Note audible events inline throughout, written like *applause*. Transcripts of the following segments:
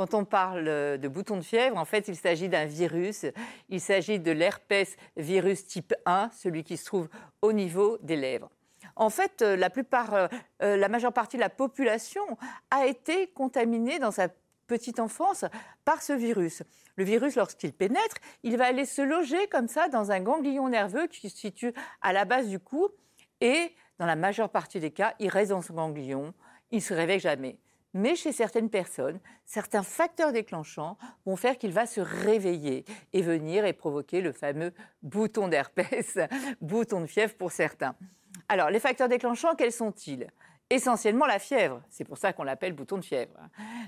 Quand on parle de bouton de fièvre, en fait, il s'agit d'un virus. Il s'agit de l'herpès virus type 1, celui qui se trouve au niveau des lèvres. En fait, euh, la plupart, euh, euh, la majeure partie de la population a été contaminée dans sa petite enfance par ce virus. Le virus, lorsqu'il pénètre, il va aller se loger comme ça dans un ganglion nerveux qui se situe à la base du cou et dans la majeure partie des cas, il reste dans ce ganglion, il ne se réveille jamais. Mais chez certaines personnes, certains facteurs déclenchants vont faire qu'il va se réveiller et venir et provoquer le fameux bouton d'herpès, *laughs* bouton de fièvre pour certains. Alors, les facteurs déclenchants, quels sont-ils? Essentiellement la fièvre, c'est pour ça qu'on l'appelle bouton de fièvre.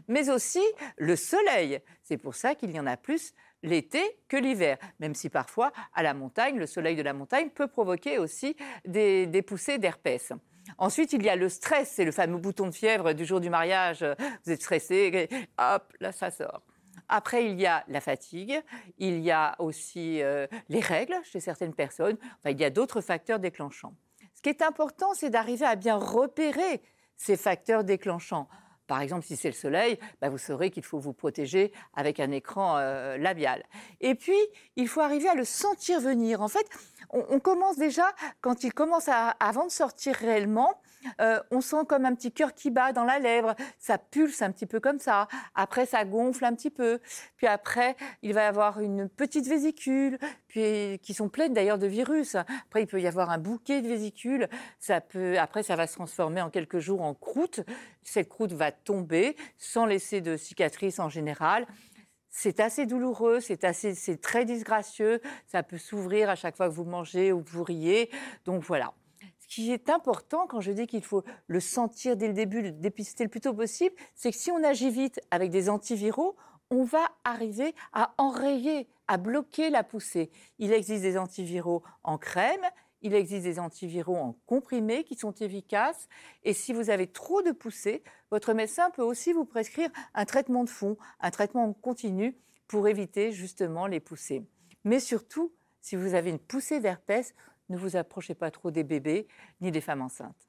Mais aussi le soleil, c'est pour ça qu'il y en a plus l'été que l'hiver, même si parfois à la montagne, le soleil de la montagne peut provoquer aussi des, des poussées d'herpès. Ensuite, il y a le stress, c'est le fameux bouton de fièvre du jour du mariage. Vous êtes stressé, hop, là ça sort. Après, il y a la fatigue, il y a aussi euh, les règles chez certaines personnes, il y a d'autres facteurs déclenchants. Ce qui est important, c'est d'arriver à bien repérer ces facteurs déclenchants. Par exemple, si c'est le soleil, bah, vous saurez qu'il faut vous protéger avec un écran euh, labial. Et puis, il faut arriver à le sentir venir. En fait, on, commence déjà, quand il commence à, avant de sortir réellement, euh, on sent comme un petit cœur qui bat dans la lèvre, ça pulse un petit peu comme ça. Après, ça gonfle un petit peu. Puis après, il va y avoir une petite vésicule, puis qui sont pleines d'ailleurs de virus. Après, il peut y avoir un bouquet de vésicules. Ça peut, après, ça va se transformer en quelques jours en croûte. Cette croûte va tomber sans laisser de cicatrices en général. C'est assez douloureux, c'est assez, c'est très disgracieux. Ça peut s'ouvrir à chaque fois que vous mangez ou que vous riez. Donc voilà. Ce qui est important quand je dis qu'il faut le sentir dès le début, le dépister le plus tôt possible, c'est que si on agit vite avec des antiviraux, on va arriver à enrayer, à bloquer la poussée. Il existe des antiviraux en crème, il existe des antiviraux en comprimés qui sont efficaces. Et si vous avez trop de poussées, votre médecin peut aussi vous prescrire un traitement de fond, un traitement continu pour éviter justement les poussées. Mais surtout, si vous avez une poussée d'herpès, ne vous approchez pas trop des bébés ni des femmes enceintes.